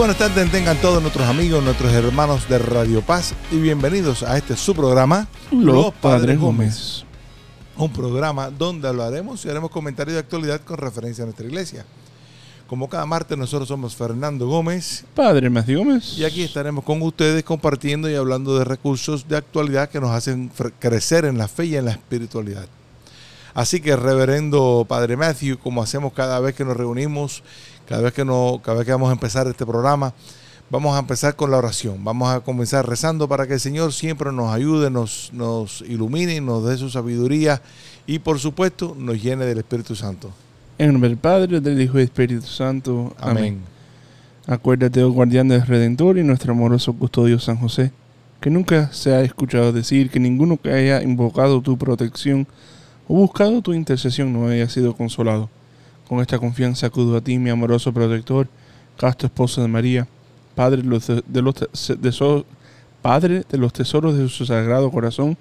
buenas tardes, tengan todos nuestros amigos, nuestros hermanos de Radio Paz y bienvenidos a este su programa, Los Padres Gómez. Un programa donde hablaremos y haremos comentarios de actualidad con referencia a nuestra iglesia. Como cada martes, nosotros somos Fernando Gómez Padre Matthew Gómez. y aquí estaremos con ustedes compartiendo y hablando de recursos de actualidad que nos hacen crecer en la fe y en la espiritualidad. Así que, reverendo Padre Matthew, como hacemos cada vez que nos reunimos, cada vez que, no, cada vez que vamos a empezar este programa, vamos a empezar con la oración. Vamos a comenzar rezando para que el Señor siempre nos ayude, nos, nos ilumine, nos dé su sabiduría y, por supuesto, nos llene del Espíritu Santo. En nombre del Padre, del Hijo y del Espíritu Santo. Amén. Amén. Acuérdate, oh guardián del Redentor y nuestro amoroso custodio San José, que nunca se ha escuchado decir que ninguno que haya invocado tu protección o buscado tu intercesión no haya sido consolado. Con esta confianza acudo a ti, mi amoroso protector, casto esposo de María, Padre de los, de los te- de so- Padre de los tesoros de su sagrado corazón,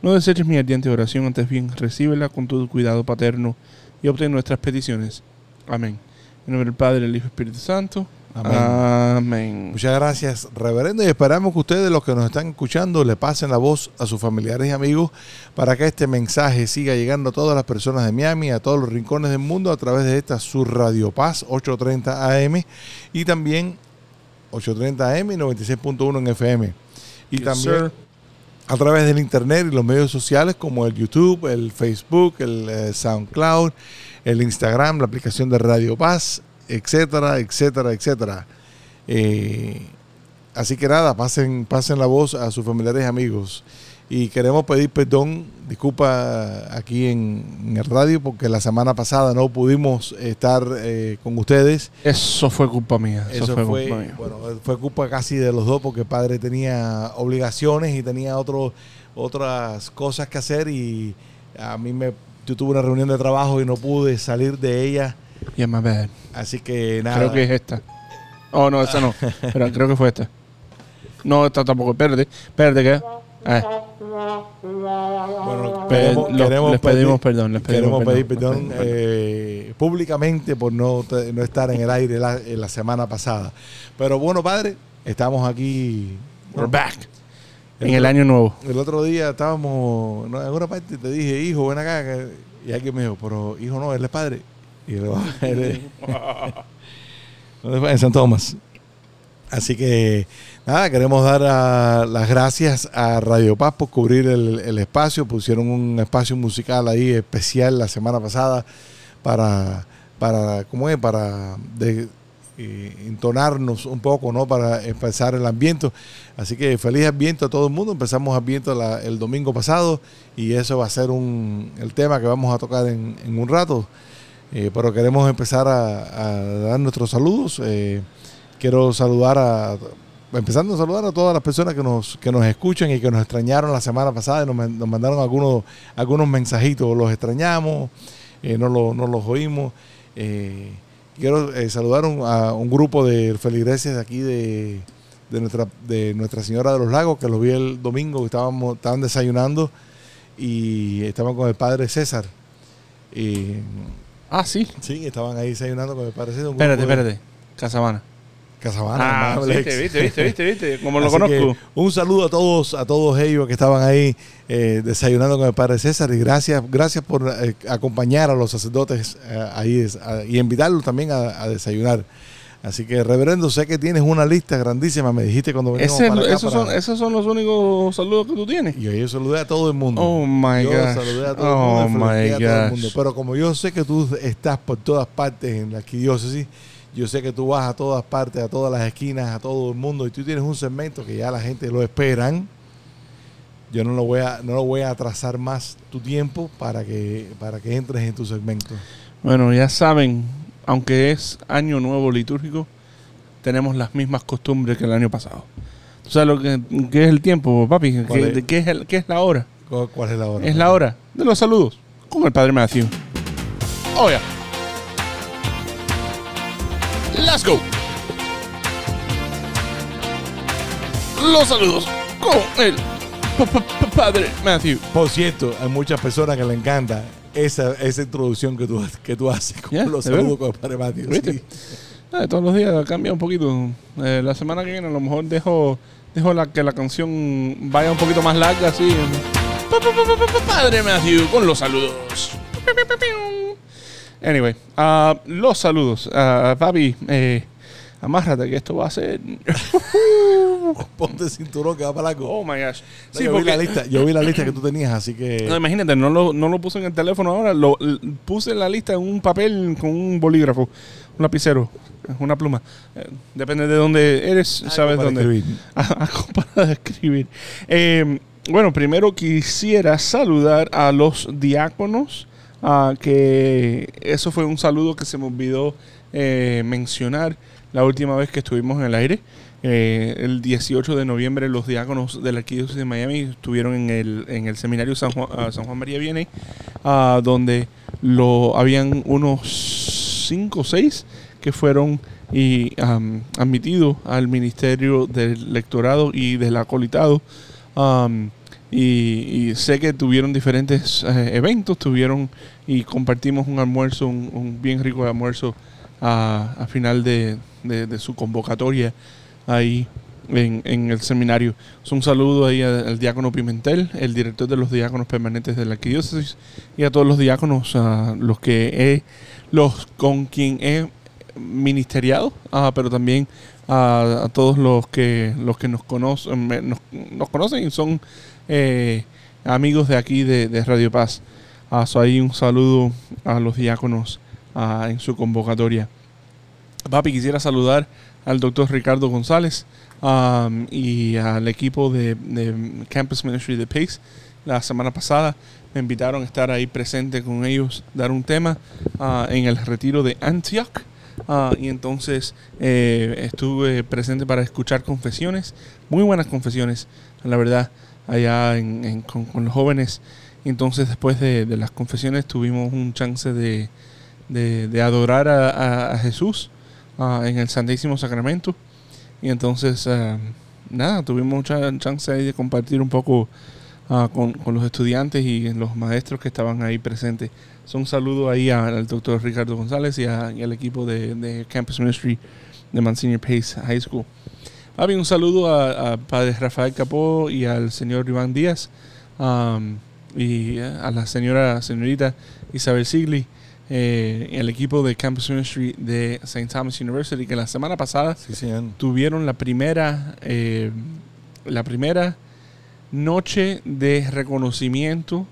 no deseches mi ardiente oración, antes bien recíbela con tu cuidado paterno y obtén nuestras peticiones. Amén. En nombre del Padre, del Hijo y Espíritu Santo. Amén. Amén. Muchas gracias, reverendo, y esperamos que ustedes, los que nos están escuchando, le pasen la voz a sus familiares y amigos para que este mensaje siga llegando a todas las personas de Miami, a todos los rincones del mundo, a través de esta su Radio Paz 830 AM y también 830 AM y 96.1 en FM. Y Yes, también sir. a través del internet y los medios sociales como el YouTube, el Facebook, el eh, SoundCloud, el Instagram, la aplicación de Radio Paz, etcétera, etcétera, etcétera. Eh, así que nada, pasen, pasen la voz a sus familiares y amigos. Y queremos pedir perdón, disculpa aquí en, en el radio, porque la semana pasada no pudimos estar eh, con ustedes. Eso fue culpa mía. Eso, Eso fue, fue, culpa mía. bueno, fue culpa casi de los dos porque el padre tenía obligaciones y tenía otro, otras cosas que hacer y a mí me, yo tuve una reunión de trabajo y no pude salir de ella, Yeah, my bad. así que nada. Creo que es esta. Oh, no, esa no. Pero creo que fue esta. No, esta tampoco. Espérate. Espérate, ¿qué? Ah, Bueno, queremos, queremos les pedir- pedimos perdón, les pedimos queremos pedir perdón, eh, públicamente por no, no estar en el aire la, en la semana pasada. Pero bueno, padre, estamos aquí. we're back. En el año nuevo. El otro día estábamos en una parte te dije, hijo, ven acá. Y alguien me dijo, pero hijo no, él es padre. Y yo, él es- ¿Dónde fue? En San Tomás. Así que nada, queremos dar a- las gracias a Radio Paz por cubrir el, espacio. Pusieron un espacio musical ahí especial la semana pasada para, para ¿cómo es? Para entonarnos un poco, ¿no? Para empezar el ambiente. Así que feliz ambiente a todo el mundo. Empezamos ambiente el domingo pasado y eso va a ser un, el tema que vamos a tocar en, en un rato. Eh, pero queremos empezar a, dar nuestros saludos. Eh, quiero saludar a, empezando a saludar a todas las personas que nos, que nos escuchan y que nos extrañaron la semana pasada y nos, nos mandaron algunos, algunos mensajitos. Los extrañamos, eh, no, lo- no los oímos. Quiero saludar un- a un grupo de feligreses aquí de, de nuestra, de Nuestra Señora de los Lagos, que los vi el domingo, estábamos, estaban desayunando y estaban con el padre César. Ah, sí. sí, estaban ahí desayunando con el un Espérate, de- espérate. Casabana. Casabana, Ah, viste, viste, viste, viste, viste. Como lo Así que conozco. un saludo a todos, a todos ellos que estaban ahí eh, desayunando con el Padre César y gracias, gracias por eh, acompañar a los sacerdotes eh, ahí es- a- y invitarlos también a, a desayunar. Así que, reverendo, sé que tienes una lista grandísima, me dijiste cuando veníamos Ese- para acá esos, para- son, esos son los únicos saludos que tú tienes. Y yo saludé a todo el mundo. Oh my yo gosh. saludé a todo el Oh mundo, felicité a my todo el mundo. Pero como yo sé que tú estás por todas partes en la arquidiócesis, yo sé que tú vas a todas partes, a todas las esquinas, a todo el mundo, y tú tienes un segmento que ya la gente lo esperan. Yo no lo voy a, no lo voy a atrasar más tu tiempo para que, para que entres en tu segmento. Bueno, ya saben, aunque es año nuevo litúrgico, tenemos las mismas costumbres que el año pasado. ¿Tú sabes lo que, qué es el tiempo, papi? ¿Cuál ¿Qué, es? de qué, es el- qué es la hora? ¿Cu- ¿Cuál es la hora? Es la hora de los saludos con el padre Matthew. Oh, yeah. Let's go. Los saludos con el pa- pa- pa- padre Matthew. Por cierto, hay muchas personas que le encanta esa, esa introducción que tú, que tú haces con los saludos con el Padre sí. Ah, todos los días cambia un poquito. Eh, la semana que viene a lo mejor dejo, dejo la, que la canción vaya un poquito más larga así. Pa- pa- pa- pa- pa- Padre Matthew con los saludos. Anyway, ah, los saludos. Ah, papi, eh, amárrate que esto va a ser... Ponte el cinturón que va para largo. Oh my gosh. No, Sí, yo, vi porque- la lista, yo vi la lista que tú tenías, así que... No, imagínate, no lo, no lo puse en el teléfono ahora, lo puse en la lista en un papel con un bolígrafo, un lapicero, una pluma. Eh, depende de dónde eres, Algo sabes para dónde. escribir. Algo para escribir. Eh, bueno, primero quisiera saludar a los diáconos, que eso fue un saludo que se me olvidó eh, mencionar la última vez que estuvimos en el aire. Eh, el 18 de noviembre los diáconos de la Arquidiócesis de Miami estuvieron en el, en el seminario San Juan, María Vianney, ah, donde lo, habían unos 5 o 6 que fueron y admitidos al ministerio del lectorado y del acolitado. Y, sé que tuvieron diferentes eh, eventos, tuvieron y compartimos un almuerzo, un bien rico almuerzo a, final de, de- su convocatoria ahí en, en el seminario. Un saludo ahí al, diácono Pimentel, el director de los diáconos permanentes de la arquidiócesis, y a todos los diáconos, a los que he, los con quien he ministeriado, ah, pero también a, todos los que los que nos conocen, nos, conocen y son eh, amigos de aquí de, de Radio Paz. Ah, so ahí un saludo a los diáconos ah, en su convocatoria. Papi, quisiera saludar al doctor Ricardo González um, y al equipo de, de Campus Ministry de PACE. La semana pasada me invitaron a estar ahí presente con ellos, dar un tema ah, en el retiro de Antioch. Ah, y entonces eh, estuve presente para escuchar confesiones, muy buenas confesiones, la verdad, allá en- en- con, con los jóvenes. Y entonces después de, de las confesiones tuvimos un chance de, de- adorar a, Jesús ah, en el Santísimo Sacramento. Y entonces, ah, nada, tuvimos mucha chance ahí de compartir un poco ah, con, los estudiantes y los maestros que estaban ahí presentes. So, un saludo ahí al doctor Ricardo González y, a- y al equipo de, Campus Ministry de Monsignor Pace High School. Papi, un saludo a, a padre Rafael Capó y al señor Iván Díaz y eh, a la señora señorita Isabel Sigli eh, el equipo de Campus Ministry de St. Thomas University que la semana pasada Sí, tuvieron la primera eh, la primera noche de reconocimiento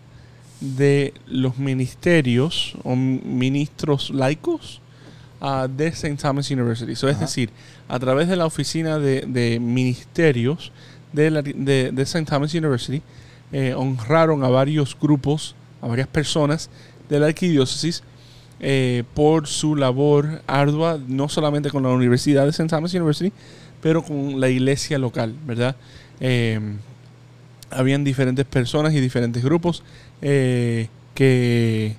de los ministerios o ministros laicos ah, de St. Thomas University. So, es decir, a través de la oficina de, de ministerios de, la- de, de St. Thomas University, eh, honraron a varios grupos, a varias personas de la arquidiócesis eh, por su labor ardua, no solamente con la Universidad de St. Thomas University, pero con la iglesia local, ¿verdad? Eh, habían diferentes personas y diferentes grupos eh, que,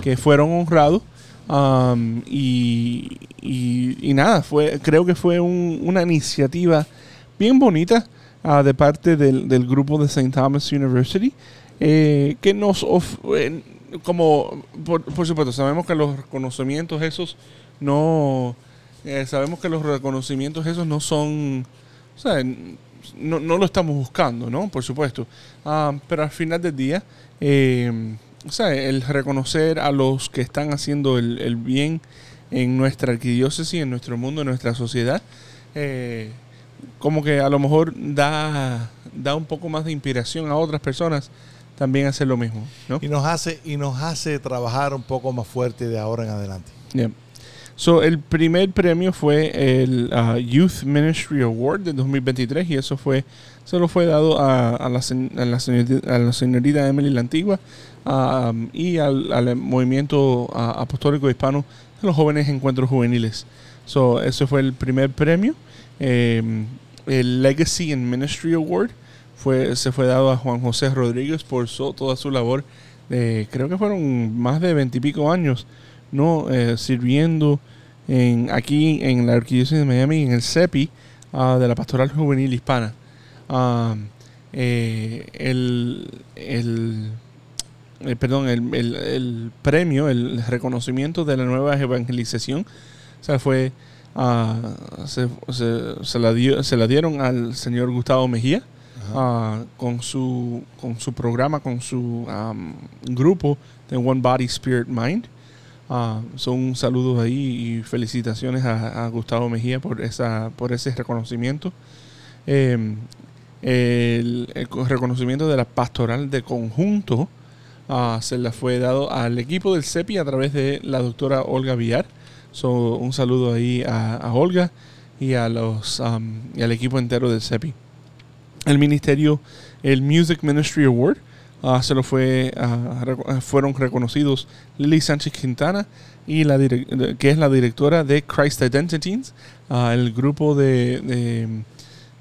que fueron honrados. um, y, y- nada, fue, creo que fue un- una iniciativa bien bonita ah, de parte del, del grupo de St. Thomas University que nos of- eh, como por, por supuesto sabemos que los reconocimientos esos no eh, sabemos que los reconocimientos esos no son no, no lo estamos buscando, ¿no? Por supuesto. Ah, pero al final del día, eh, el reconocer a los que están haciendo el, el bien en nuestra arquidiócesis, en nuestro mundo, en nuestra sociedad, eh, como que a lo mejor da, da un poco más de inspiración a otras personas también hacer lo mismo, ¿no? Y nos hace y nos hace trabajar un poco más fuerte de ahora en adelante. Yeah. So, el primer premio fue el uh, Youth Ministry Award de 2023 y eso fue se lo fue dado a, a la, a la señorita, a la señorita Emily la Antigua um, y al, al movimiento uh, apostólico hispano de los jóvenes encuentros juveniles. So, ese fue el primer premio. Eh, el Legacy and Ministry Award fue, se fue dado a Juan José Rodríguez por toda su labor. de- creo que fueron más de veintipico años no Eh, sirviendo en, aquí en la Arquidiócesis de Miami, en el CEPI ah, de la Pastoral Juvenil Hispana. Ah, eh, el, el, eh, perdón, el, el- premio, el reconocimiento de la nueva evangelización, o fue, ah, se, se- se la dio, se la dieron al señor Gustavo Mejía Ah, con, su, con su programa, con su grupo de One Body Spirit Mind. Ah, son un saludo ahí y felicitaciones a, Gustavo Mejía por esa por ese reconocimiento. Eh, el, el co- reconocimiento de la pastoral de conjunto ah, se le fue dado al equipo del CEPI a través de la doctora Olga Villar. So, un saludo ahí a, Olga y a los y al equipo entero del CEPI. El ministerio, el Music Ministry Award, ah, se lo fue, reco- fueron reconocidos Lily Sánchez Quintana y la que es la directora de Christ Identities, el grupo de,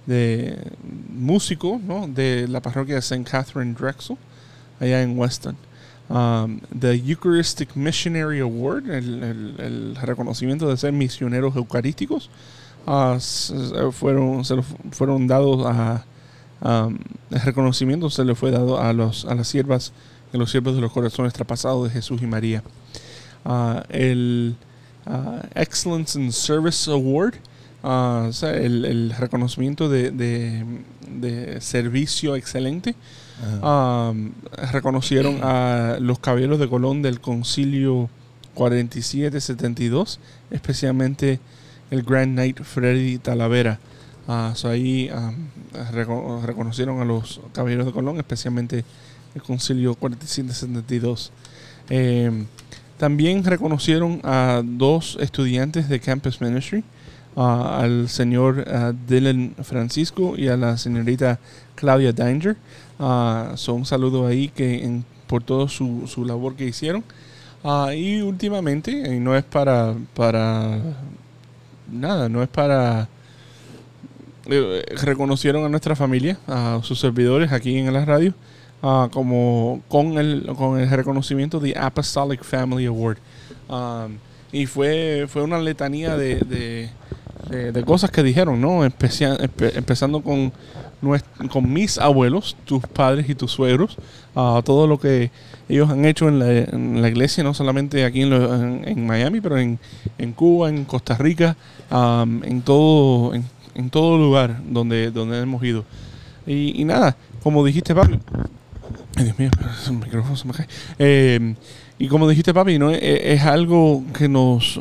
de, músicos ¿no? de la parroquia de St. Catherine Drexel, allá en Weston. Um, the Eucharistic Missionary Award, el, el- reconocimiento de ser misioneros eucarísticos, fueron, se fueron dados a, um, el reconocimiento se le fue dado a, los, a las siervas y los siervos de los corazones traspasados de Jesús y María. Ah, el ah, Excellence in Service Award, o sea, el, el reconocimiento de, de- de servicio excelente, um, reconocieron a los caballeros de Colón del Concilio 4772, especialmente el Grand Knight Freddy Talavera. Ah, so ahí um, reco- reconocieron a los caballeros de Colón, especialmente el Concilio 4772. Eh, también reconocieron a dos estudiantes de Campus Ministry, ah, al señor ah, Dylan Francisco y a la señorita Claudia Danger. Ah, so un saludo ahí que en- por toda su, su labor que hicieron. Ah, y últimamente, y no es para, para nada, no es para... eh, reconocieron a nuestra familia, a sus servidores aquí en la radio, ah, como con el, con el reconocimiento de Apostolic Family Award. Um, y fue, fue una letanía de, de, cosas que dijeron, ¿no? Especia- empe- empezando con, con mis abuelos, tus padres y tus suegros, a todo lo que ellos han hecho en la, iglesia, no solamente aquí en, en- Miami, pero en, Cuba, en Costa Rica, um, en todo en todo lugar donde, donde hemos ido. Y, y nada, como dijiste, Pablo, Ay, Dios mío, el micrófono se me cae. Eh, y como dijiste, papi, ¿no? Eh, es algo que nos.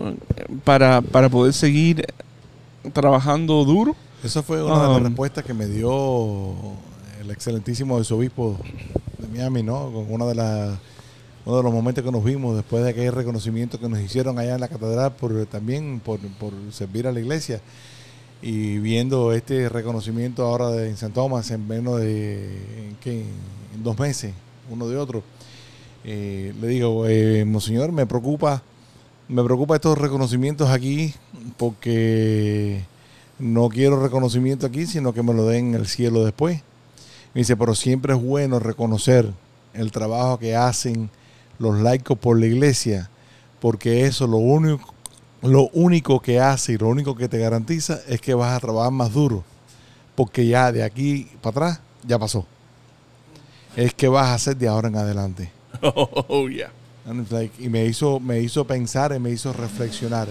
Para, para poder seguir trabajando duro. Esa fue una de las Um, respuestas que me dio el excelentísimo arzobispo de Miami, ¿no? Con una de las uno de los momentos que nos vimos después de aquel reconocimiento que nos hicieron allá en la catedral por también por, por servir a la iglesia y viendo este reconocimiento ahora de en San Tomás en menos de ¿qué? dos meses uno de otro eh, le digo eh, monseñor me preocupa me preocupa estos reconocimientos aquí porque no quiero reconocimiento aquí, sino que me lo den en el cielo después. Me dice, pero siempre es bueno reconocer el trabajo que hacen los laicos por la iglesia, porque eso lo único, lo único que hace y lo único que te garantiza es que vas a trabajar más duro, porque ya de aquí para atrás ya pasó. Es que vas a hacer de ahora en adelante. Oh, yeah. Like- y me hizo, me hizo pensar y me hizo reflexionar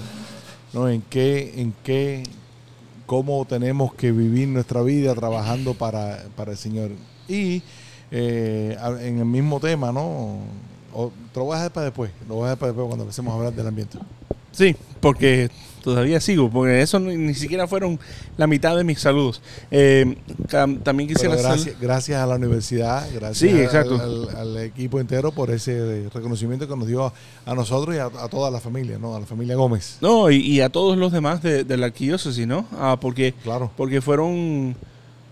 ¿no? en qué, en qué, cómo tenemos que vivir nuestra vida trabajando para, para el Señor. Y eh, en el mismo tema, ¿no? O, te lo voy a dejar para después, lo voy a dejar para después cuando empecemos a hablar del ambiente. Sí, porque todavía sigo, porque eso ni, ni siquiera fueron la mitad de mis saludos. Eh, también quisiera hacer- gracias, gracias a la universidad, gracias Sí, al- exacto. Al, al equipo entero por ese reconocimiento que nos dio a, a nosotros y a, a toda la familia, ¿no? A la familia Gómez. No, y, y a todos los demás de, de la arquidiócesis, ¿no? Ah, porque Claro. porque fueron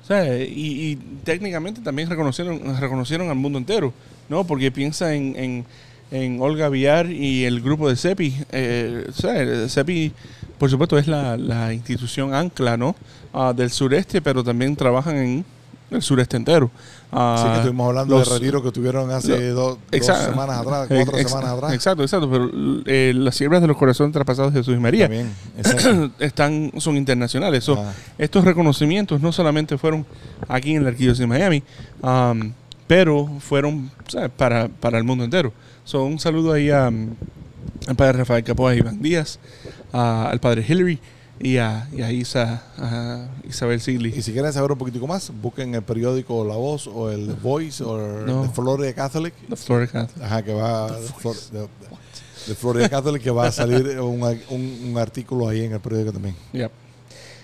o sea, y, y técnicamente también reconocieron reconocieron al mundo entero no porque piensa en, en, en Olga Villar y el grupo de CEPI eh, o sea, el CEPI por supuesto, es la, la institución ancla, ¿no? Ah, del sureste, pero también trabajan en el sureste entero. Ah, Así que estuvimos hablando los- de retiro que tuvieron hace lo- dos, semanas atrás, Eh, cuatro ex- semanas atrás. Exacto, exacto. Pero eh, las siervas de los corazones traspasados de Jesús y María También, están, son internacionales. So, Ah. Estos reconocimientos no solamente fueron aquí en la Arquidiócesis de Miami, um, pero fueron. Para, para el mundo entero. So, un saludo ahí a, um, al padre Rafael Capoa y Iván Díaz, a- al padre Hillary y a, y a Isa, a Isabel Sigli. Y si quieren saber un poquitico más, busquen el periódico La Voz o el The Voice o No. el Florida Catholic. The Florida Catholic. Ajá, que va Flor- de Florida Catholic que va a salir un, un- un artículo ahí en el periódico también. Yep.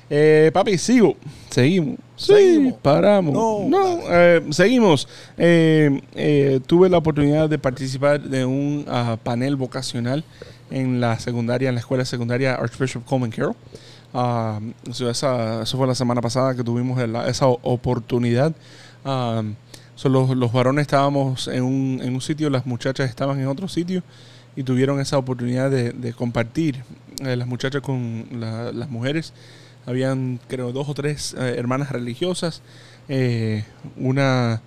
Eh, papi, sigo. Seguimos. Sí, Seguimos. paramos. No, No, eh, seguimos. Eh, eh, tuve la oportunidad de participar de un ah, panel vocacional en la secundaria, en la escuela secundaria Archbishop Coleman Carroll. Ah, so esa, eso fue la semana pasada que tuvimos la- esa oportunidad. Ah, so los, los varones estábamos en un, en un sitio, las muchachas estaban en otro sitio y tuvieron esa oportunidad de, de compartir eh, las muchachas con la- las mujeres. Habían, creo, dos o tres eh, hermanas religiosas, eh, una,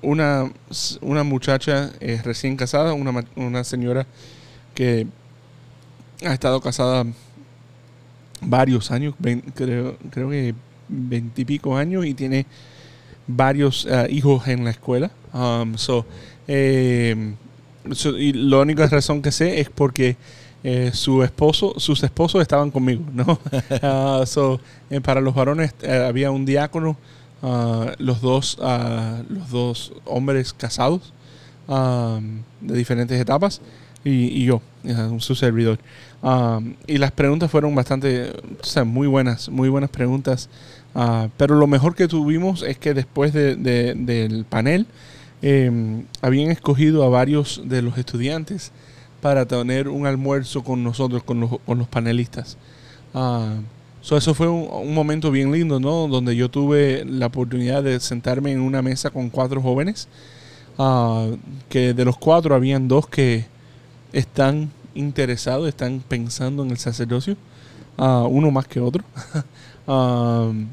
una, una muchacha eh, recién casada, una, una señora que ha estado casada varios años, vein- creo, creo que veintipico años y tiene varios hijos en la escuela. Um, so, eh, so- y la única razón que sé es porque eh, su esposo, sus esposos estaban conmigo, ¿no? Ah, so, eh, para los varones eh, había un diácono, ah, los dos, ah, los dos hombres casados um, de diferentes etapas y, y yo, su servidor. Um, y las preguntas fueron bastante, o sea, muy buenas, muy buenas preguntas. Pero lo mejor que tuvimos es que después de- de- del panel eh, habían escogido a varios de los estudiantes para tener un almuerzo con nosotros, con los, con los panelistas. Ah, so eso fue un, un momento bien lindo, ¿no? Donde yo tuve la oportunidad de sentarme en una mesa con cuatro jóvenes, ah, que de los cuatro habían dos que están interesados, están pensando en el sacerdocio, ah, uno más que otro.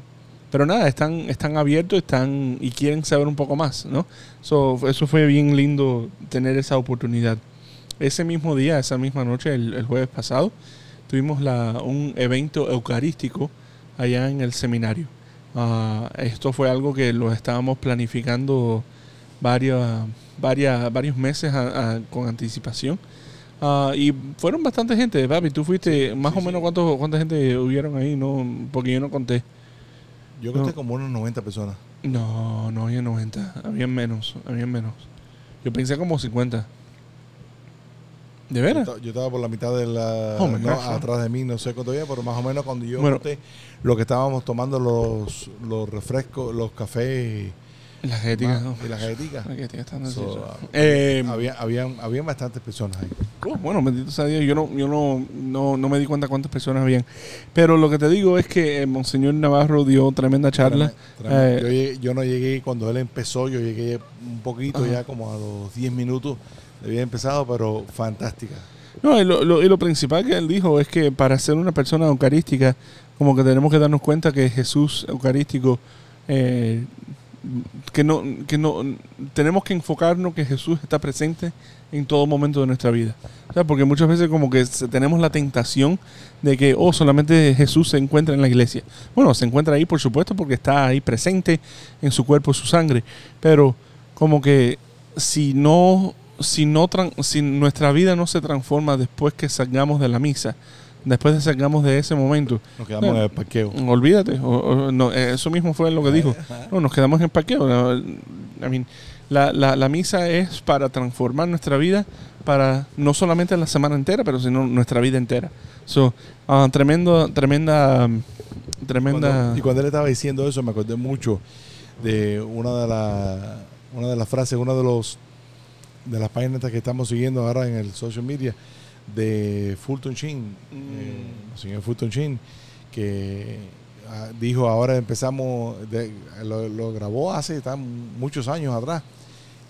Pero nada, están, están abiertos están y quieren saber un poco más, ¿no? So, eso fue bien lindo tener esa oportunidad. Ese mismo día, esa misma noche, el, el jueves pasado, tuvimos la, un evento eucarístico allá en el seminario. Ah, esto fue algo que lo estábamos planificando varios, varias, varios meses a- a- con anticipación. Ah, y fueron bastante gente, papi. Tú fuiste, más sí, o menos, sí. ¿cuántos, ¿cuánta gente hubieron ahí? no Porque yo no conté. Yo creo No. como unos 90 personas. No, no había 90. Habían menos, habían menos. Yo pensé como 50. ¿De veras? yo estaba por la mitad de la. Oh no, atrás de mí, no sé cuánto había, pero más o menos cuando yo Bueno. conté lo que estábamos tomando los, los refrescos, los cafés Las galletas. más- y las galletitas. Las So, ah, Eh, había, habían, habían bastantes personas ahí. Oh, bueno, bendito sea Dios, yo, no, yo no, no, no me di cuenta cuántas personas habían. Pero lo que te digo es que eh, Monseñor Navarro dio tremenda charla. Tremendo, tremendo. Eh, yo, llegué- yo no llegué cuando él empezó, yo llegué un poquito Ajá. ya como a los 10 minutos de había empezado, pero fantástica. No, y lo, lo- y lo principal que él dijo es que para ser una persona eucarística, como que tenemos que darnos cuenta que Jesús eucarístico, eh, que no, que no, tenemos que enfocarnos que Jesús está presente en todo momento de nuestra vida. O sea, porque muchas veces como que tenemos la tentación de que, oh, solamente Jesús se encuentra en la iglesia. Bueno, se encuentra ahí, por supuesto, porque está ahí presente en su cuerpo, su sangre. Pero como que si no, si no, si nuestra vida no se transforma después que salgamos de la misa, después de salgamos de ese momento, Nos quedamos No. en el parqueo. olvídate. o- o- no, eh, eso mismo fue lo que dijo. No, nos quedamos en parqueo. No, I mean, la, la, la misa es para transformar nuestra vida, para no solamente la semana entera, pero sino nuestra vida entera. So, ah, tremendo, tremenda, um, tremenda. Cuando- y cuando él estaba diciendo eso, me acordé mucho de una de, la- una de las frases, una de los de las páginas que estamos siguiendo ahora en el social media de Fulton Sheen, eh, el señor Fulton Sheen, que ah, dijo ahora empezamos, de- lo, lo grabó hace tan muchos años atrás,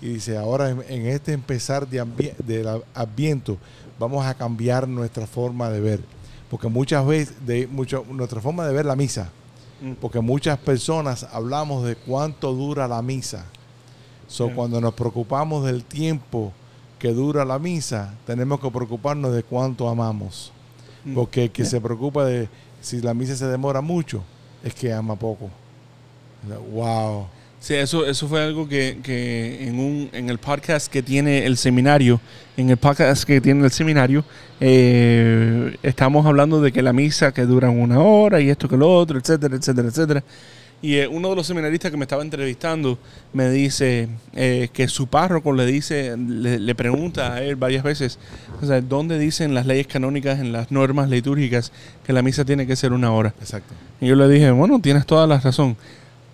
y dice ahora en, en este empezar de del adviento vamos a cambiar nuestra forma de ver. Porque muchas veces, de mucho, nuestra forma de ver la misa, Mm. porque muchas personas hablamos de cuánto dura la misa. So, Yeah. Cuando nos preocupamos del tiempo que dura la misa, tenemos que preocuparnos de cuánto amamos. Mm. Porque el que Yeah. se preocupa de si la misa se demora mucho, es que ama poco. Wow. Sí, eso, eso fue algo que, que en, un, en el podcast que tiene el seminario, en el podcast que tiene el seminario, eh, estamos hablando de que la misa que dura una hora y esto que lo otro, etcétera, etcétera, etcétera. Y eh, uno de los seminaristas que me estaba entrevistando me dice eh, que su párroco le dice, le, le pregunta a él varias veces, o sea, ¿dónde dicen las leyes canónicas en las normas litúrgicas que la misa tiene que ser una hora? Exacto. Y yo le dije, bueno, tienes toda la razón.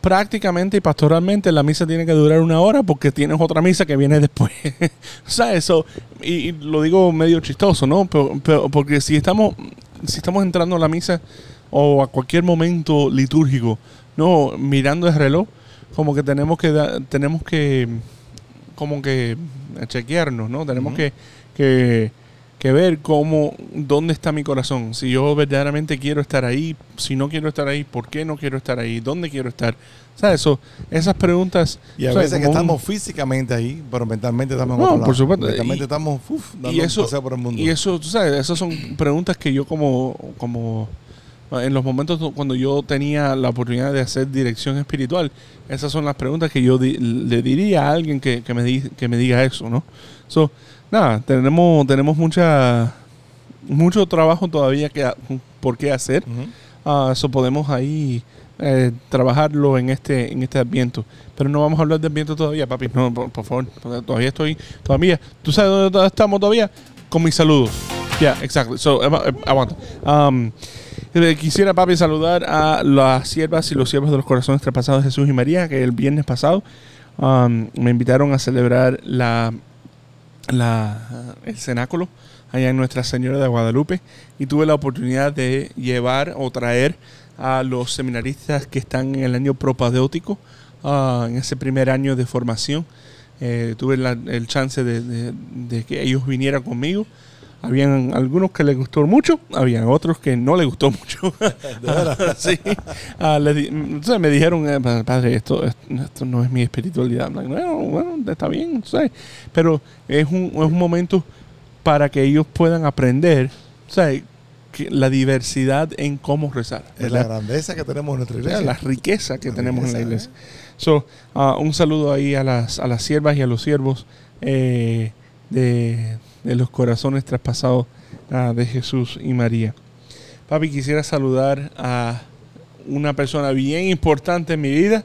Prácticamente y pastoralmente la misa tiene que durar una hora porque tienes otra misa que viene después. o sea, eso, y, y lo digo medio chistoso, ¿no? Pero, pero- porque si estamos, si estamos entrando a la misa o a cualquier momento litúrgico, no mirando el reloj, como que tenemos que da- tenemos que como que chequearnos, ¿no? Tenemos que, que, que ver cómo, dónde está mi corazón. Si yo verdaderamente quiero estar ahí, si no quiero estar ahí, ¿por qué no quiero estar ahí? ¿Dónde quiero estar? ¿Sabes? Eso, esas preguntas. Y a veces que un- estamos físicamente ahí, pero mentalmente estamos en No, otro por lado. supuesto. Mentalmente Y- estamos uf, dando y eso, un paseo por el mundo. y eso, tú sabes, esas son preguntas que yo como, como en los momentos cuando yo tenía la oportunidad de hacer dirección espiritual, esas son las preguntas que yo di- le diría a alguien que, que me, di- que me diga eso, ¿no? So, nada, tenemos, tenemos mucha, mucho trabajo todavía que, por qué hacer. Ujú. Ah, eso podemos ahí eh, trabajarlo en este en este adviento. Pero no vamos a hablar de adviento todavía, papi. No, por, por favor. Todavía estoy. Todavía. ¿Tú sabes dónde estamos todavía? Con mis saludos. Ya, exacto. So, eh, aguanta. Um, quisiera, papi, saludar a las siervas y los siervos de los corazones traspasados de Jesús y María, que el viernes pasado um, me invitaron a celebrar la, el cenáculo allá en Nuestra Señora de Guadalupe y tuve la oportunidad de llevar o traer a los seminaristas que están en el año propadéutico, ah, en ese primer año de formación. Eh, tuve la- el chance de que ellos vinieran conmigo. Habían algunos que les gustó mucho, habían otros que no les gustó mucho. sí. Ah, les me dijeron, eh, pa- padre, esto, esto no es mi espiritualidad. Like, bueno, bueno, está bien, ¿sabes? Pero es un, es un momento para que ellos puedan aprender, ¿sabes? Que la diversidad en cómo rezar. Es la grandeza que tenemos en nuestra iglesia. la riqueza que La tenemos en la iglesia. So, ah, un saludo ahí a las, a las siervas y a los siervos eh, de, de los corazones traspasados ah, de Jesús y María. Papi, quisiera saludar a una persona bien importante en mi vida,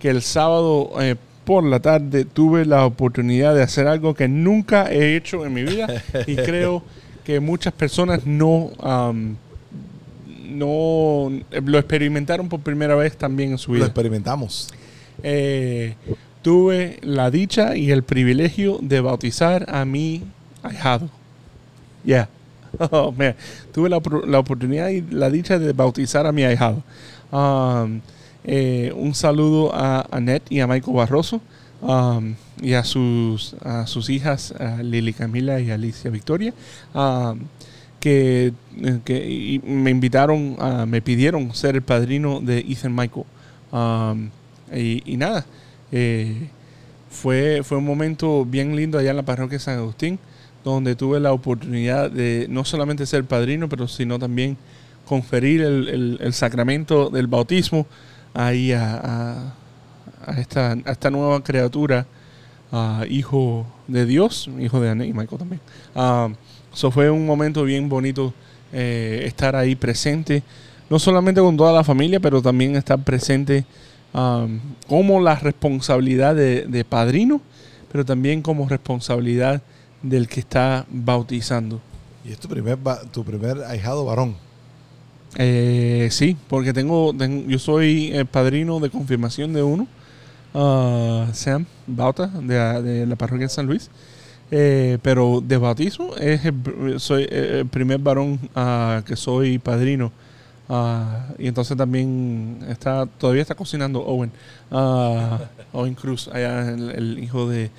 que el sábado eh, por la tarde tuve la oportunidad de hacer algo que nunca he hecho en mi vida y creo que muchas personas no, no lo experimentaron por primera vez también en su Lo vida. experimentamos. Eh, tuve la dicha y el privilegio de bautizar a mi ahijado. Ya. Oh, man. Tuve la, la oportunidad y la dicha de bautizar a mi ahijado. Um, eh, un saludo a Annette y a Michael Barroso um, y a sus, a sus hijas, a Lili Camila y Alicia Victoria, um, que, eh, que me invitaron, me pidieron ser el padrino de Ethan Michael. Y, y nada, eh, fue, fue un momento bien lindo allá en la parroquia de San Agustín, donde tuve la oportunidad de no solamente ser padrino, pero sino también conferir el, el- sacramento del bautismo ahí a, esta, esta nueva criatura, ah, hijo de Dios, hijo de Anne y Michael también. Eso fue un momento bien bonito eh, estar ahí presente, no solamente con toda la familia, pero también estar presente como la responsabilidad de, de padrino, pero también como responsabilidad del que está bautizando. Y es tu primer, tu primer ahijado varón. Eh, sí, porque tengo, ten- yo soy el padrino de confirmación de uno, ah, Sam Bauta, de, la- de la parroquia de San Luis. Eh, pero de bautizo es el, soy el primer varón ah, que soy padrino. Ah, y entonces también está todavía está cocinando Owen, Owen Cruz, allá el, el hijo de,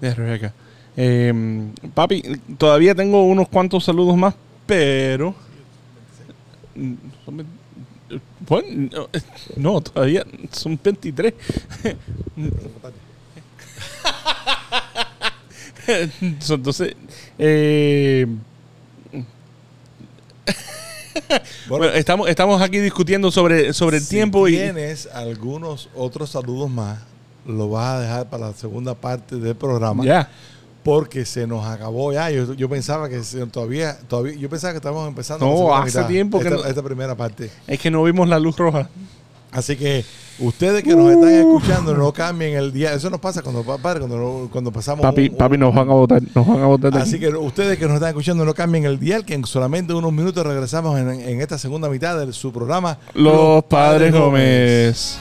de Rebeca. Eh, papi, todavía tengo unos cuantos saludos más, pero mm, bueno, no, todavía son 23. Son Entonces, eh, bueno, estamos, estamos aquí discutiendo sobre, sobre el si tiempo y tienes algunos otros saludos más, lo vas a dejar para la segunda parte del programa. ya. Porque se nos acabó ya. Yo, yo pensaba que se- todavía, todavía, yo pensaba que estábamos empezando. No, hace mitad, tiempo que esta, no- esta primera parte. Es que no vimos la luz roja. Así que ustedes que nos están escuchando, no cambien el día. Eso nos pasa cuando, padre, cuando, cuando pasamos. Papi, un- papi, nos van a votar. Nos van a votar. Así que ustedes que nos están escuchando, no cambien el dial, que en solamente unos minutos regresamos en, en esta segunda mitad de su programa. Los Padres Gómez.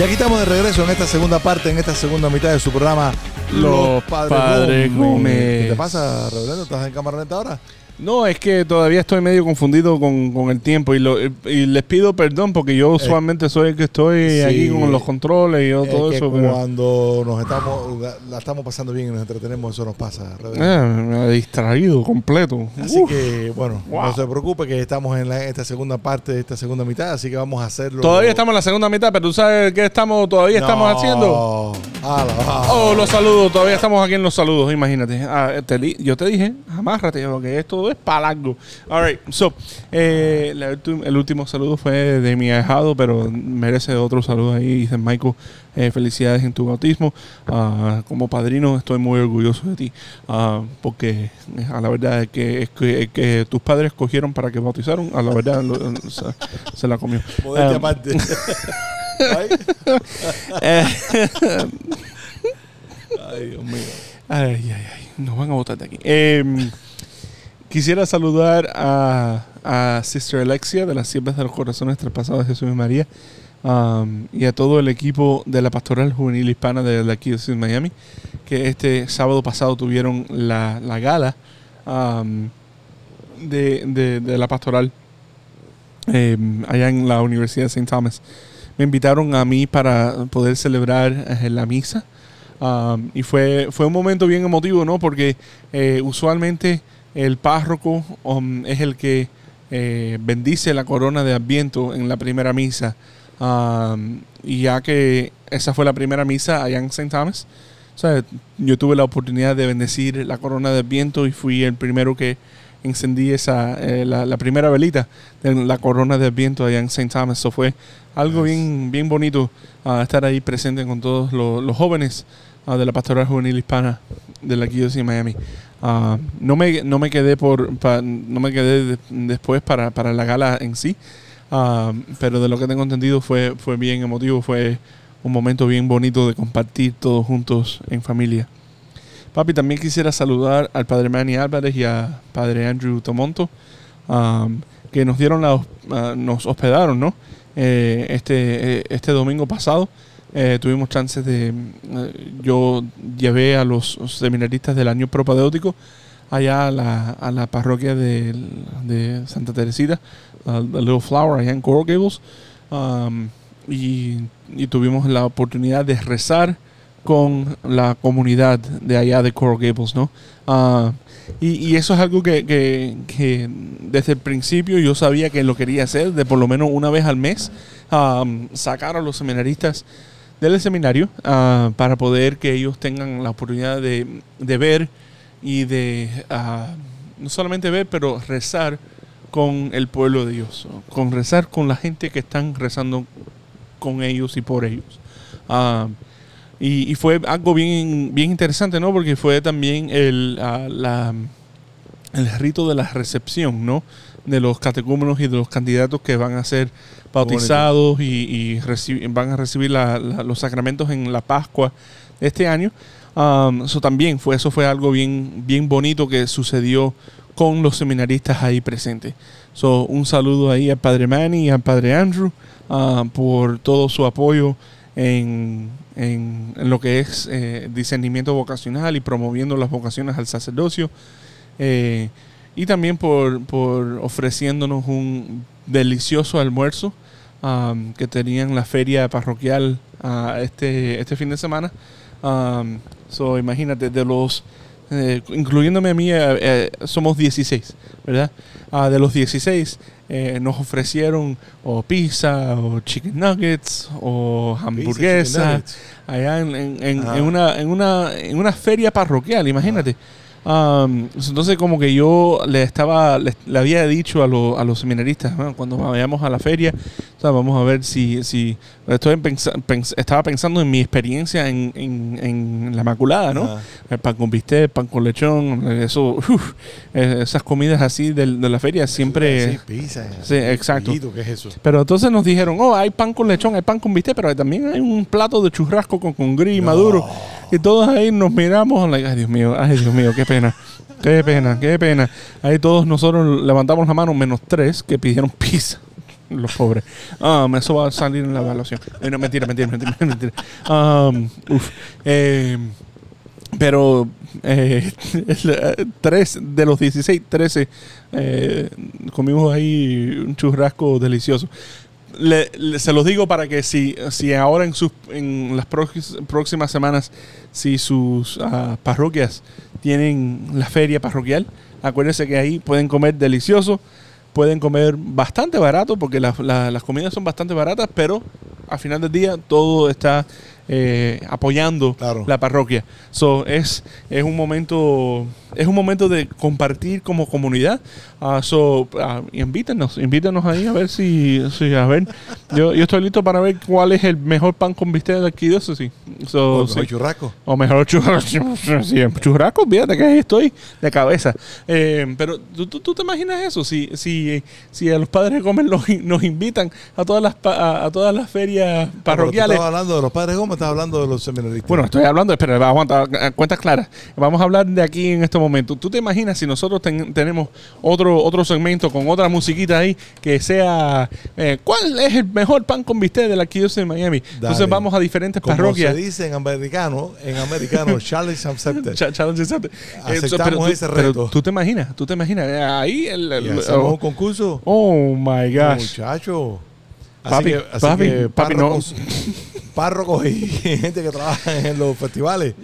Y aquí estamos de regreso en esta segunda parte, en esta segunda mitad de su programa. Los Padres Gómez. ¿Qué te pasa, Reverendo? ¿Estás en cámara lenta ahora? No, es que todavía estoy medio confundido con, con el tiempo y, lo- y les pido perdón porque yo usualmente soy el que estoy sí. aquí con los controles y yo Es todo que eso. Pero, cuando nos estamos, la, la estamos pasando bien y nos entretenemos, eso nos pasa. Eh, me ha distraído completo. Así Uf. que, bueno, Wow. no se preocupe que estamos en la- esta segunda parte de esta segunda mitad, así que vamos a hacerlo. Todavía estamos en la segunda mitad, pero tú sabes qué estamos, todavía estamos No. haciendo. Alabado. Oh, los saludos, todavía estamos aquí en los saludos, imagínate. Ah, te yo te dije, amárrate, porque esto es para largo. All right, so, eh, el último saludo fue de mi ahijado, pero merece otro saludo ahí. Dice Michael, eh, felicidades en tu bautismo. Ah, como padrino estoy muy orgulloso de ti, ah, porque eh, a la verdad es que, es que, es que tus padres escogieron para que bautizaron, a la verdad lo- se, se la comió. Ah, aparte. Ay. eh, Dios mío. Ay, ay, ay. Nos van a botar de aquí. Em, quisiera saludar a, a Sister Alexia de las Siervas de los Corazones Traspasados de Jesús y María um, y a todo el equipo de la Pastoral Juvenil Hispana de, de aquí de Miami que este sábado pasado tuvieron la, la gala um, de, de- de la Pastoral em, allá en la Universidad de St. Thomas. Me invitaron a mí para poder celebrar eh, la misa. Um, y fue, fue un momento bien emotivo, ¿no? Porque eh, usualmente el párroco um, es el que eh, bendice la corona de Adviento en la primera misa. Um, y ya que esa fue la primera misa allá en St. Thomas, o sea, yo tuve la oportunidad de bendecir la corona de Adviento y fui el primero que encendí esa, eh, la, la primera velita de la corona de Adviento allá en St. Thomas. Eso fue algo Nice. bien, bien bonito ah, estar ahí presente con todos los, los jóvenes ah, de la Pastoral Juvenil Hispana de la de Miami. Ah, no, me, no me quedé por no me quedé de- después para, para la gala en sí, ah, pero de lo que tengo entendido fue, fue bien emotivo, fue un momento bien bonito de compartir todos juntos en familia. Papi, también quisiera saludar al padre Manny Álvarez y al padre Andrew Tomonto, que nos dieron la, ah, nos hospedaron, ¿no? Eh, este, eh, este domingo pasado eh, tuvimos chances de, eh, yo llevé a los seminaristas del año propadéutico allá a la, a la parroquia de, de Santa Teresita, a Little Flower, allá en Coral Gables, um, y, y tuvimos la oportunidad de rezar con la comunidad de allá de Coral Gables, ¿no? Ah, y, y eso es algo que, que- que desde el principio yo sabía que lo quería hacer, de por lo menos una vez al mes, ah, sacar a los seminaristas del seminario ah, para poder que ellos tengan la oportunidad de, de ver y de ah, no solamente ver, pero rezar con el pueblo de Dios, con rezar con la gente que están rezando con ellos y por ellos. Ah, y, fue algo bien, bien interesante, ¿no? Porque fue también el, el rito de la recepción, ¿no? De los catecúmenos y de los candidatos que van a ser bautizados y, y reci- van a recibir la- la- los sacramentos en la Pascua de este año. Um, eso también fue, eso fue algo bien, bien bonito que sucedió con los seminaristas ahí presentes. So, un saludo ahí al padre Manny y al padre Andrew ah, por todo su apoyo en, en- en lo que es eh, discernimiento vocacional y promoviendo las vocaciones al sacerdocio. Eh, y también por, por ofreciéndonos un delicioso almuerzo um, que tenían la feria parroquial ah, este, este fin de semana. Um, so, imagínate, de los, eh, incluyéndome a mí, eh, eh, somos 16, ¿verdad? Ah, de los 16 eh, nos ofrecieron o pizza, o chicken nuggets, o hamburguesa, allá en, en- en- Ajá. en una, en, una, en una feria parroquial, imagínate. Um, entonces como que yo le estaba le, había dicho a, lo- a los seminaristas "Bueno, cuando vayamos a la feria vamos a ver si, si estoy pens- estaba pensando en mi experiencia en, en, en la Inmaculada, ¿no? Ajá. El pan con bistec, pan con lechón, eso, uf, eh, esas comidas así del- de, la feria siempre... Sí, pizza. Sí, exacto. pollito, ¿Qué es eso? Pero entonces nos dijeron, oh, hay pan con lechón, hay pan con bistec, pero también hay un plato de churrasco con, con gris maduro. Y todos ahí nos miramos, like, ay Dios mío, ay Dios mío, qué pena, qué pena, qué pena. Ahí todos nosotros levantamos la mano, menos tres que pidieron pizza. Los pobres. Um, eso va a salir en la evaluación. Mentira, mentira, mentira, mentira. Um, uf. Eh, pero eh, tres de los 16, 13 eh, comimos ahí un churrasco delicioso. Le- se los digo para que si, si ahora en, sus, en las próximas semanas, si sus ah, parroquias tienen la feria parroquial, acuérdense que ahí pueden comer delicioso, pueden comer bastante barato, porque la- la- las comidas son bastante baratas, pero al final del día todo está eh, apoyando Claro. la parroquia. So, es, es un momento es un momento de compartir como comunidad. Ah, so, ah, invítenos, invítenos ahí a ver si, si a ver. Yo, yo estoy listo para ver cuál es el mejor pan con bistec de aquí de sí. So, O, sí. o churrasco. O mejor churrasco. Sí, fíjate que ahí estoy de cabeza. Eh, pero ¿tú, tú, tú te imaginas eso? Si, si, si a los padres de Gómez los- nos invitan a todas las a, a todas las ferias tú parroquiales. Estabas hablando de los padres Gómez, estás hablando de los seminaristas. Bueno, estoy hablando, espera, aguanta, cuentas claras. Vamos a hablar de aquí en este momento. ¿Tú te imaginas si nosotros ten- tenemos otro otro segmento con otra musiquita ahí que sea eh, ¿cuál es el mejor pan con bistec de la arquidiócesis de Miami? Entonces vamos a diferentes Como parroquias. se dice en americano, en americano, Charles accepted. Cha- challenge accepted. Eh, Aceptamos pero ese pero reto. tú te imaginas, tú te imaginas, eh, ahí el, hacemos un oh, concurso. oh my gosh. Muchacho. Así Papi, que, así papi, que papi, no. párrocos, párrocos y gente que trabaja en los festivales.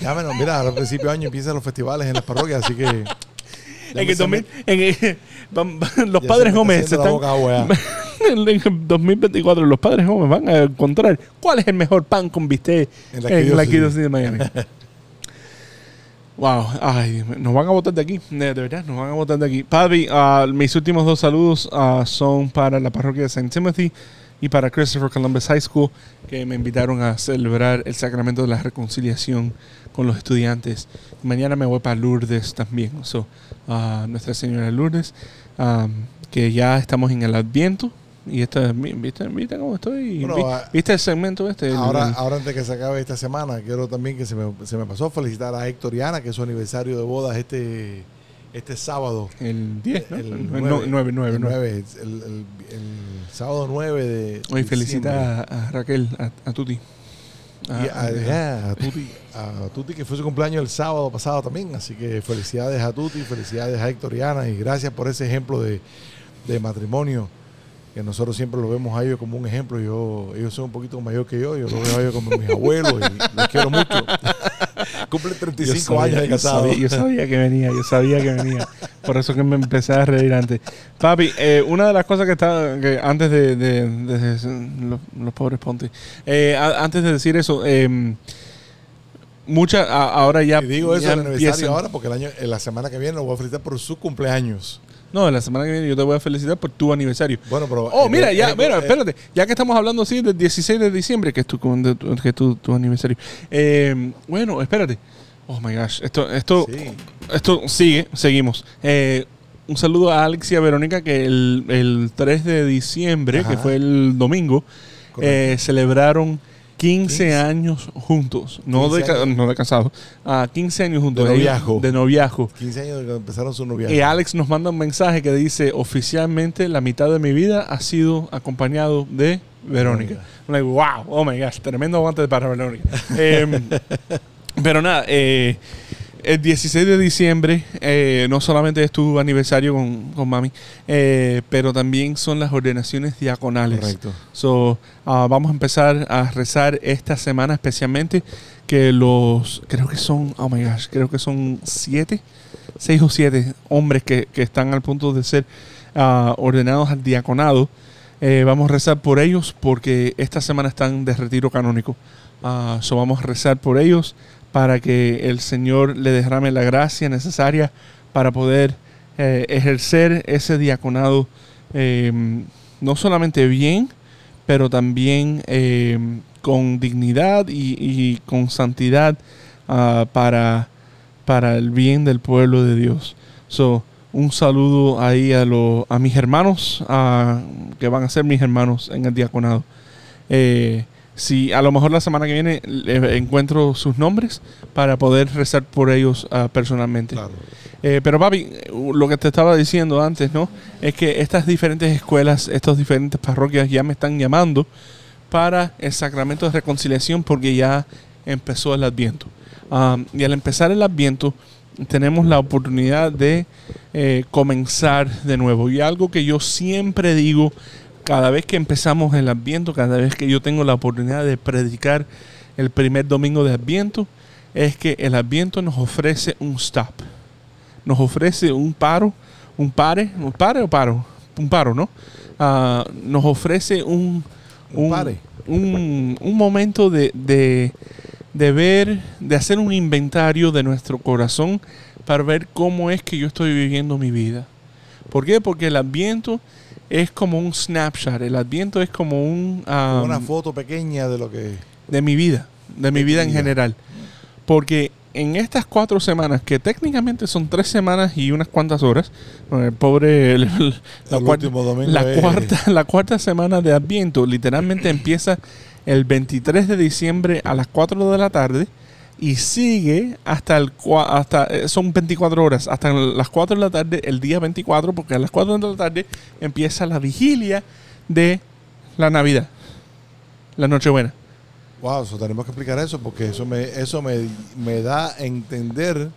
Llámenos, mira, al principio de año empiezan los festivales en las parroquias, así que. En el se 2000 en el- vam- vam- los ya padres Gómez se están, en el 2024 los padres Gómez van a encontrar cuál es el mejor pan con bistec En la en la arquidiócesis. arquidiócesis de Miami. wow, ay, nos van a votar de aquí, de, de verdad, nos van a votar de aquí. Padre, ah, mis últimos dos saludos ah, son para la parroquia de St. Timothy y para Christopher Columbus High School, que me invitaron a celebrar el sacramento de la reconciliación con los estudiantes. Mañana me voy para Lourdes también, so, a Nuestra Señora de Lourdes, um, que ya estamos en el Adviento. Y esta, ¿viste, ¿viste cómo estoy? Bueno, ¿Viste el segmento este? Ahora, el- ahora antes que se acabe esta semana, quiero también que se me, se me pasó felicitar a Héctor y Ana, que es su aniversario de bodas este, este sábado. el 10, ¿no? El El 9, 9, 9, el 9, el, el- el sábado 9 de. Diciembre. felicita a, a Raquel, a, a Tuti. Y a, a Tuti, a Tuti, que fue su cumpleaños el sábado pasado también. Así que felicidades a Tuti, felicidades a Héctor y Ana, y gracias por ese ejemplo de, de matrimonio. Que nosotros siempre lo vemos a ellos como un ejemplo. Yo, ellos son un poquito mayor que yo, yo los veo a ellos como mis abuelos y los quiero mucho. Cumplen 35 Yo sabía, años de yo casado. sabía- Yo sabía, que venía, yo sabía que venía. Por eso que me empecé a reír antes. Papi, eh, una de las cosas que que antes de, de- de- de- los, los pobres Ponte, eh, a- antes de decir eso, eh, mucha a- ahora ya Y digo eso ya en el aniversario ahora porque el año, en la semana que viene lo voy a felicitar por su cumpleaños. No, la semana que viene yo te voy a felicitar por tu aniversario. Bueno, pero. Oh, mira, ya, eh, mira, eh, espérate. Ya que estamos hablando así del 16 de diciembre, que es tu, que es tu, tu aniversario. Eh, bueno, espérate. Oh my gosh, esto, esto, Sí. esto sigue, seguimos. Eh, un saludo a Alex y a Verónica que el, el 3 de diciembre, Ajá. que fue el domingo, eh, celebraron 15, 15. años juntos. No, 15 de, años. no de casados. Ah, 15 años juntos. De noviazgo. De noviazgo. 15 años de que empezaron su noviazgo. Y Alex nos manda un mensaje que dice, oficialmente la mitad de mi vida ha sido acompañado de Verónica. Like, wow, oh my gosh, tremendo aguante para Verónica. Em, pero nada, eh, el 16 de diciembre eh, no solamente es tu aniversario con, con mami, eh, pero también son las ordenaciones diaconales. Correcto. So, ah, vamos a empezar a rezar esta semana especialmente que los, creo que son, oh my gosh, creo que son siete, seis o siete hombres que, que están al punto de ser ah, ordenados al diaconado. Eh, vamos a rezar por ellos porque esta semana están de retiro canónico. Ah, so vamos a rezar por ellos para que el Señor le derrame la gracia necesaria para poder eh, ejercer ese diaconado eh, no solamente bien, pero también eh, con dignidad y, con santidad ah, para, para el bien del pueblo de Dios. So, un saludo ahí a, lo- a mis hermanos, ah, que van a ser mis hermanos en el diaconado. Eh, si a lo mejor la semana que viene encuentro sus nombres para poder rezar por ellos ah, personalmente. Claro. Eh, pero papi, lo que te estaba diciendo antes, ¿no? Es que estas diferentes escuelas, estas diferentes parroquias ya me están llamando para el sacramento de reconciliación porque ya empezó el adviento. Ah, y al empezar el adviento tenemos la oportunidad de eh, comenzar de nuevo. Y algo que yo siempre digo cada vez que empezamos el adviento, cada vez que yo tengo la oportunidad de predicar el primer domingo de adviento, es que el adviento nos ofrece un stop nos ofrece un paro, un pare, un pare o paro, un paro, ¿no? Ah, nos ofrece un, Un pare. un, un momento de, de, de ver, de hacer un inventario de nuestro corazón para ver cómo es que yo estoy viviendo mi vida. ¿Por qué? Porque el adviento es como un snapshot, el adviento es como un... Una foto pequeña de lo que. de mi vida, de mi vida en general. Porque en estas cuatro semanas, que técnicamente son tres semanas y unas cuantas horas, el pobre, el- el- la, cuarta, la cuarta, la cuarta semana de Adviento literalmente empieza el 23 de diciembre a las 4 de la tarde y sigue hasta el hasta eh, son 24 horas hasta las 4 de la tarde el día 24 porque a las 4 de la tarde empieza la vigilia de la Navidad la Nochebuena. Wow, eso tenemos que explicar eso porque eso me, eso me, me da a entender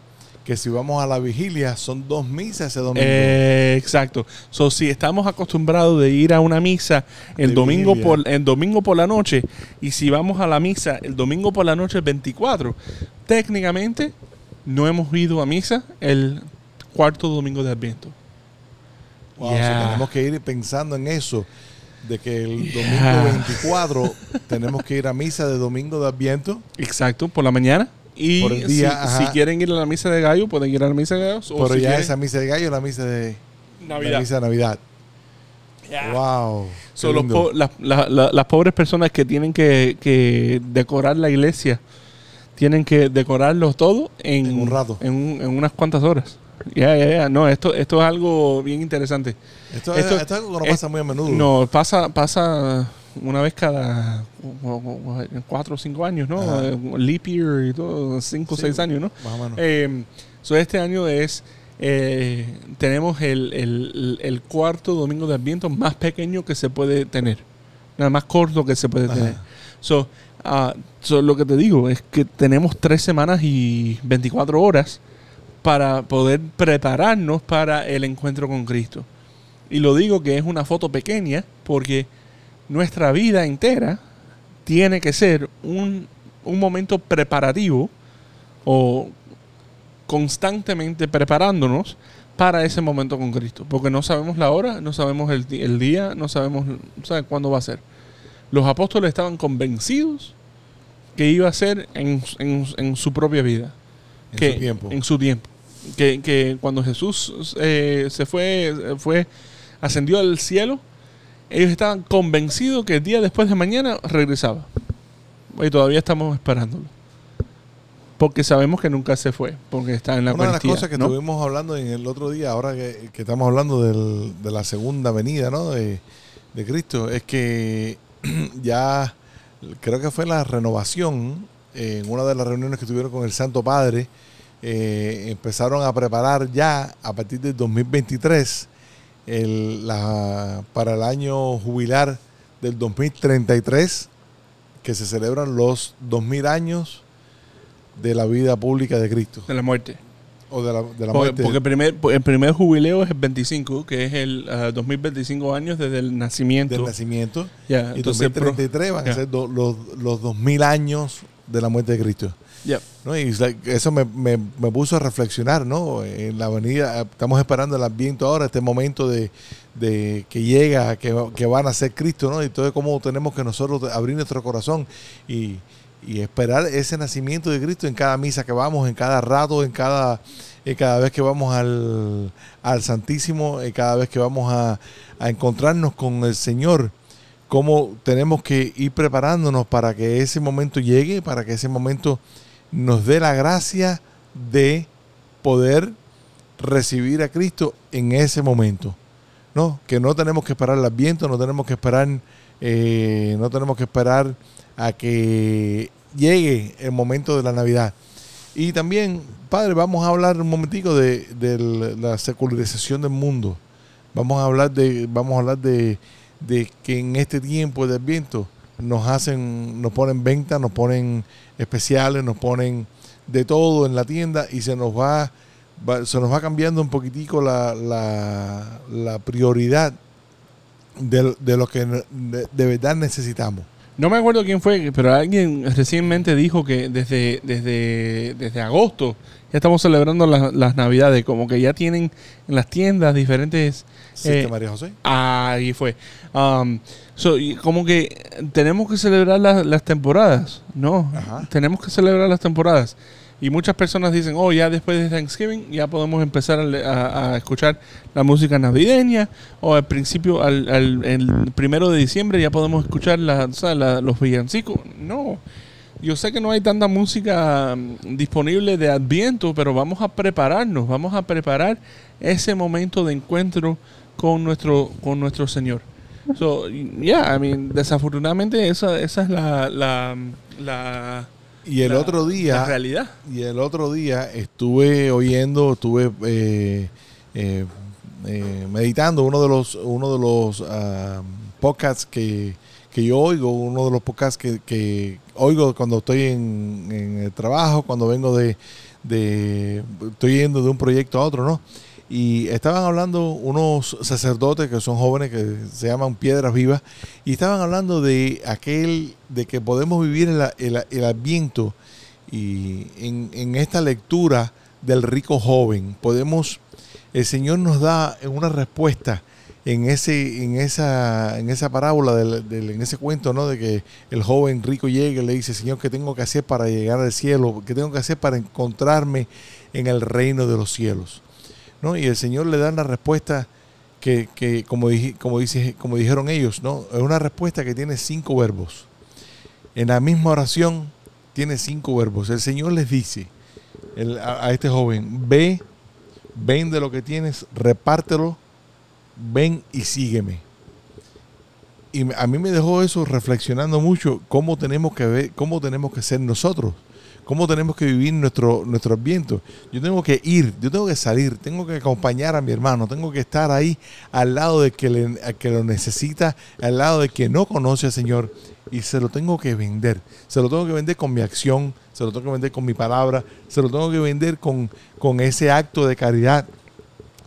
que si vamos a la vigilia son dos misas ese domingo. Eh, exacto. So, si estamos acostumbrados de ir a una misa el De domingo, vigilia. por, el domingo por la noche, y si vamos a la misa el domingo por la noche el 24, técnicamente no hemos ido a misa el cuarto domingo de Adviento. Wow, tenemos que ir pensando en eso, de que el Yeah. domingo 24 tenemos que ir a misa de domingo de Adviento, Exacto, por la mañana. Y Por el día, si, quieren ir a la misa de gallo, pueden ir a la misa de gallo. pero si ya quieren- esa misa de gallo, la misa de la Navidad. misa de Navidad. Yeah. Wow. Son los po- las- la- la- las pobres personas que tienen que, que decorar la iglesia. Tienen que decorarlo todo en, En un rato. En, un- en unas cuantas horas. Ya, ya, ya. No, esto, esto es algo bien interesante. Esto, esto- es, esto es algo que no es- pasa muy a menudo. No, pasa, pasa una vez cada cuatro o cinco años, ¿no? Ajá. Eh, Leap year y todo, cinco o Sí, seis años, ¿no? Más o menos. Eh, so este año es eh, tenemos el, el- el cuarto domingo de Adviento más pequeño que se puede tener, nada más corto que se puede Ajá. tener. So, so lo que te digo es que tenemos tres semanas y 24 horas para poder prepararnos para el encuentro con Cristo. Y lo digo que es una foto pequeña porque nuestra vida entera tiene que ser un, un momento preparativo o constantemente preparándonos para ese momento con Cristo. Porque no sabemos la hora, no sabemos el, el día, no sabemos ¿sabe cuándo va a ser. Los apóstoles estaban convencidos que iba a ser en, en- en su propia vida. En que- su tiempo. En su tiempo. que, que cuando Jesús eh, se fue, fue, ascendió al cielo, ellos estaban convencidos que el día después de mañana regresaba. Y todavía estamos esperándolo. Porque sabemos que nunca se fue, porque está en la Una de las cosas que ¿no? estuvimos hablando en el otro día, ahora que, que estamos hablando del- de la segunda venida ¿no? de, de Cristo, es que ya creo que fue la renovación, eh, en una de las reuniones que tuvieron con el Santo Padre, eh, empezaron a preparar ya a partir del 2023 el- la- para el año jubilar del 2033, que se celebran los 2000 años de la vida pública de Cristo. De la muerte. O de la, de la Porque, muerte. porque el, primer, el primer jubileo es el 25, que es el ah, 2025 años desde el nacimiento. del nacimiento. Ya, Y entonces, pro- 2033 van ya. a ser do- los, los 2000 años de la muerte de Cristo. Ya. ¿no? Y eso me, me- me puso a reflexionar, ¿no? En la avenida, estamos esperando el adviento ahora, este momento de, de que llega, que, que van a ser Cristo, ¿no? Y todo cómo tenemos que nosotros abrir nuestro corazón y, y esperar ese nacimiento de Cristo en cada misa que vamos, en cada rato, en cada, cada vez que vamos al, al Santísimo, en cada vez que vamos a, a encontrarnos con el Señor cómo tenemos que ir preparándonos para que ese momento llegue, para que ese momento nos dé la gracia de poder recibir a Cristo en ese momento. ¿no? Que no tenemos que esperar el adviento, no tenemos que esperar, eh, no tenemos que esperar a que llegue el momento de la Navidad. Y también, Padre, vamos a hablar un momentico de, de la secularización del mundo. Vamos a hablar de, vamos a hablar de, de que en este tiempo de Adviento nos hacen, nos ponen venta, nos ponen especiales, nos ponen de todo en la tienda y se nos va, se nos va cambiando un poquitico la, la, prioridad de, de lo que de, verdad necesitamos. No me acuerdo quién fue, pero alguien recientemente dijo que desde, desde, desde agosto ya estamos celebrando las navidades, como que ya tienen en las tiendas diferentes... ¿Sí, eh, María José? Ahí fue. Um, so, y como que tenemos que celebrar las- las temporadas, ¿no? Ajá. Tenemos que celebrar las temporadas. Y muchas personas dicen, oh, ya después de Thanksgiving ya podemos empezar a, a- a escuchar la música navideña. O al principio, al, al- el primero de diciembre ya podemos escuchar la, la- los villancicos. No. Yo sé que no hay tanta música mm, disponible de Adviento, pero vamos a prepararnos, vamos a preparar ese momento de encuentro con nuestro, con nuestro Señor. So, yeah, I mean, desafortunadamente esa, esa es la, la, la, Y el la- otro día, la realidad. Y el otro día estuve oyendo, estuve eh, eh, eh, meditando uno de los, uno de los ah, podcasts que, que yo oigo, uno de los podcasts que, que oigo cuando estoy en, en el trabajo, cuando vengo de, de, estoy yendo de un proyecto a otro, ¿no? Y estaban hablando unos sacerdotes que son jóvenes que se llaman Piedras Vivas y estaban hablando de aquel, de que podemos vivir el, el, el adviento y en, en esta lectura del rico joven. Podemos el Señor nos da una respuesta en ese en esa en esa parábola del, del- en ese cuento no de que el joven rico llega y le dice Señor qué tengo que hacer para llegar al cielo qué tengo que hacer para encontrarme en el reino de los cielos y el Señor le da una respuesta que, que como como como dijeron ellos no es una respuesta que tiene cinco verbos en la misma oración tiene cinco verbos. El Señor les dice el- a, este joven, ve, vende lo que tienes, repártelo, ven y sígueme. Y a mí me dejó eso reflexionando mucho cómo tenemos que ver, cómo tenemos que ser nosotros, cómo tenemos que vivir nuestro, nuestro adviento. Yo tengo que ir, yo tengo que salir, tengo que acompañar a mi hermano, tengo que estar ahí al lado de que, lo necesita, al lado de que no conoce al Señor y se lo tengo que vender. Se lo tengo que vender con mi acción, se lo tengo que vender con mi palabra, se lo tengo que vender con, con ese acto de caridad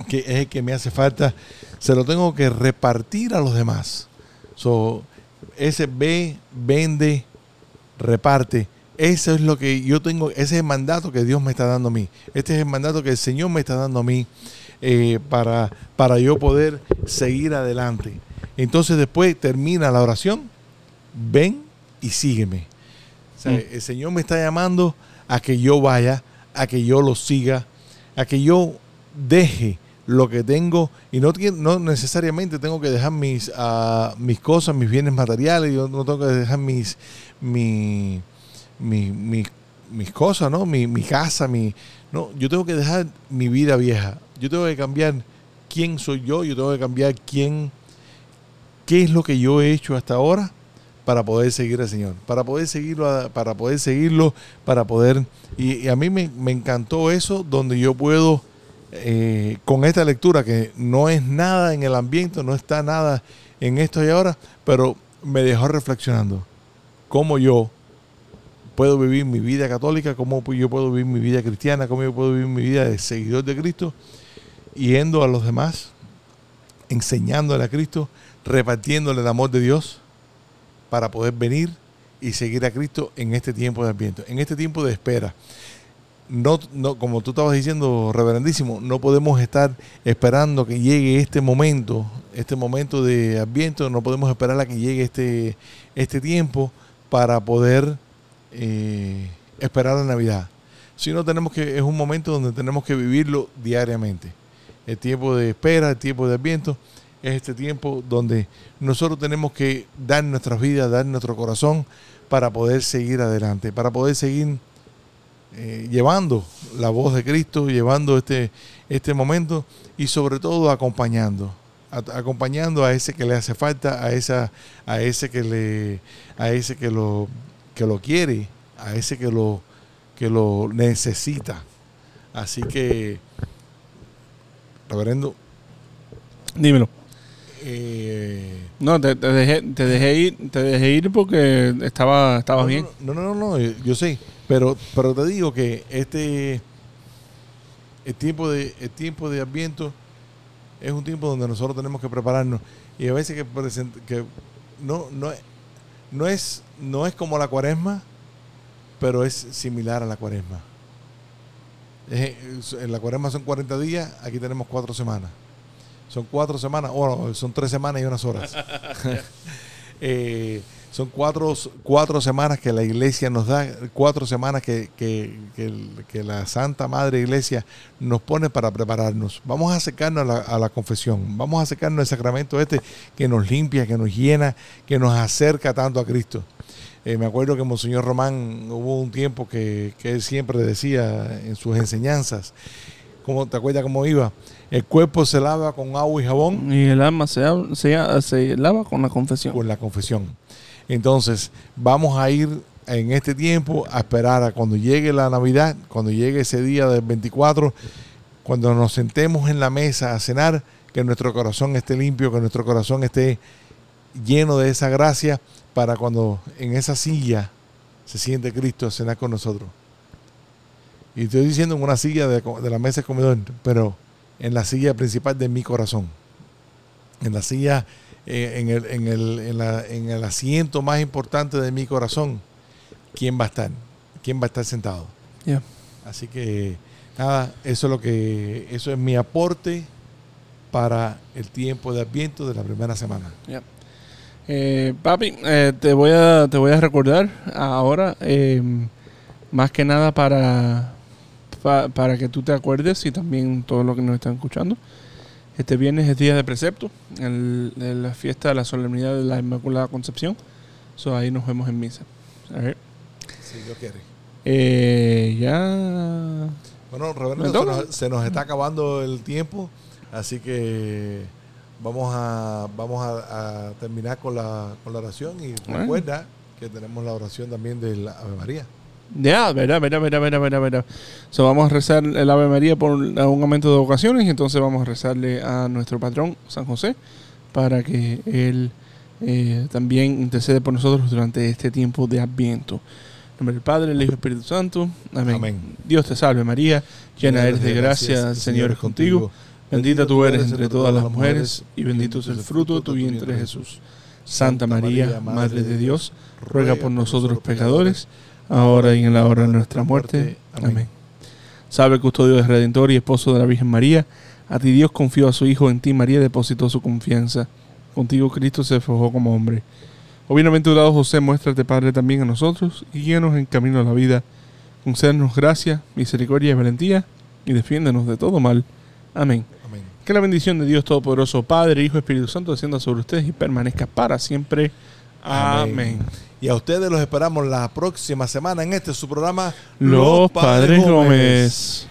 que es el que me hace falta. Se lo tengo que repartir a los demás. Ese ve, vende, reparte. Eso es lo que yo tengo, ese es el mandato que Dios me está dando a mí. Este es el mandato que el Señor me está dando a mí eh, para, para yo poder seguir adelante. Entonces después termina la oración, ven y sígueme. O sea, Mm. El Señor me está llamando a que yo vaya, a que yo lo siga, a que yo deje lo que tengo y no necesariamente tengo que dejar mis, ah, mis cosas, mis bienes materiales, yo no tengo que dejar mis, mi- mi- mi- mis cosas, ¿no? Mi, mi casa, mi... No, yo tengo que dejar mi vida vieja. Yo tengo que cambiar quién soy yo, yo tengo que cambiar quién, qué es lo que yo he hecho hasta ahora para poder seguir al Señor, para poder seguirlo, para poder seguirlo, para poder... Y, y a mí me, me encantó eso, donde yo puedo, eh, con esta lectura, que no es nada en el ambiente, no está nada en esto y ahora, pero me dejó reflexionando cómo yo puedo vivir mi vida católica, cómo yo puedo vivir mi vida cristiana, cómo yo puedo vivir mi vida de seguidor de Cristo, yendo a los demás, enseñándole a Cristo, repartiéndole el amor de Dios para poder venir y seguir a Cristo en este tiempo de adviento, en este tiempo de espera. No, no, como tú estabas diciendo, reverendísimo, no podemos estar esperando que llegue este momento, este momento de adviento, no podemos esperar a que llegue este, este tiempo para poder eh, esperar la Navidad. Sino tenemos que, es un momento donde tenemos que vivirlo diariamente. El tiempo de espera, el tiempo de adviento, es este tiempo donde nosotros tenemos que dar nuestras vidas, dar nuestro corazón para poder seguir adelante, para poder seguir eh, llevando la voz de Cristo, llevando este, este momento y sobre todo acompañando, acompañando a ese que le hace falta, a esa, a ese que le, a ese que lo, que lo quiere, a ese que lo, que lo necesita. Así que, reverendo, Dímelo. eh, No, te, te dejé, te dejé ir, te dejé ir porque estaba, estabas no, bien. No, no, no, no, yo- yo sé, pero, pero te digo que este el tiempo de el tiempo de Adviento es un tiempo donde nosotros tenemos que prepararnos y a veces que, present- que no no no es no es como la Cuaresma, pero es similar a la Cuaresma. Es- es- en la Cuaresma son 40 días, aquí tenemos cuatro semanas. Son cuatro semanas, o son tres semanas y unas horas. Eh, son cuatro, cuatro semanas que la iglesia nos da, cuatro semanas que, que- que la Santa Madre Iglesia nos pone para prepararnos. Vamos a acercarnos a la, a la confesión, vamos a acercarnos al sacramento este que nos limpia, que nos llena, que nos acerca tanto a Cristo. Eh, me acuerdo que Monseñor Román hubo un tiempo que, que él siempre decía en sus enseñanzas, ¿cómo, ¿te acuerdas cómo iba? El cuerpo se lava con agua y jabón Y el alma se, se, se lava con la confesión. con la confesión. Entonces, vamos a ir en este tiempo a esperar a cuando llegue la Navidad, cuando llegue ese día del 24, cuando nos sentemos en la mesa a cenar, que nuestro corazón esté limpio, que nuestro corazón esté lleno de esa gracia, para cuando en esa silla se siente Cristo a cenar con nosotros. Y estoy diciendo en una silla de, la mesa de comedor, pero en la silla principal de mi corazón. En la silla, eh, en, el, en, el, en, la- en el asiento más importante de mi corazón. ¿Quién va a estar? ¿Quién va a estar sentado? Así que, nada, eso es lo que, eso es mi aporte para el tiempo de Adviento de la primera semana. Eh, papi, eh, te voy a te voy a recordar ahora eh, más que nada para pa- para que tú te acuerdes y también todos los que nos están escuchando. Este viernes es día de precepto, el, la fiesta de la solemnidad de la Inmaculada Concepción. So, ahí nos vemos en misa. A ver. Si Dios quiere. Eh, ya. Bueno, nos, se nos está acabando el tiempo, así que vamos a vamos a, a terminar con la, con la oración y recuerda que tenemos la oración también de la Ave María. Ya, verdad, verdad, verdad, verdad, verdad, verdad. So, vamos a rezar el Ave María por un aumento de ocasiones y entonces vamos a rezarle a nuestro patrón, San José, para que él eh, también intercede por nosotros durante este tiempo de Adviento. En nombre del Padre, el Hijo y Espíritu Santo. Amén. Amén. Dios te salve María, llena eres de gracia, el Señor es contigo. Bendita tú eres entre todas las mujeres y bendito es el fruto de tu vientre Jesús. Santa María, Madre de Dios, ruega por nosotros pecadores, ahora y en la hora de nuestra muerte. Amén. Salve custodio del Redentor y esposo de la Virgen María. A ti Dios confió a su Hijo, en ti María depositó su confianza. Contigo Cristo se forjó como hombre. Oh bienaventurado José, muéstrate Padre también a nosotros y guíanos en camino a la vida. Concédenos gracia, misericordia y valentía y defiéndenos de todo mal. Amén. Que la bendición de Dios Todopoderoso, Padre, Hijo, Espíritu Santo, descienda sobre ustedes y permanezca para siempre. Amén. Amén. Y a ustedes los esperamos la próxima semana en este su programa Los Padres Gómez.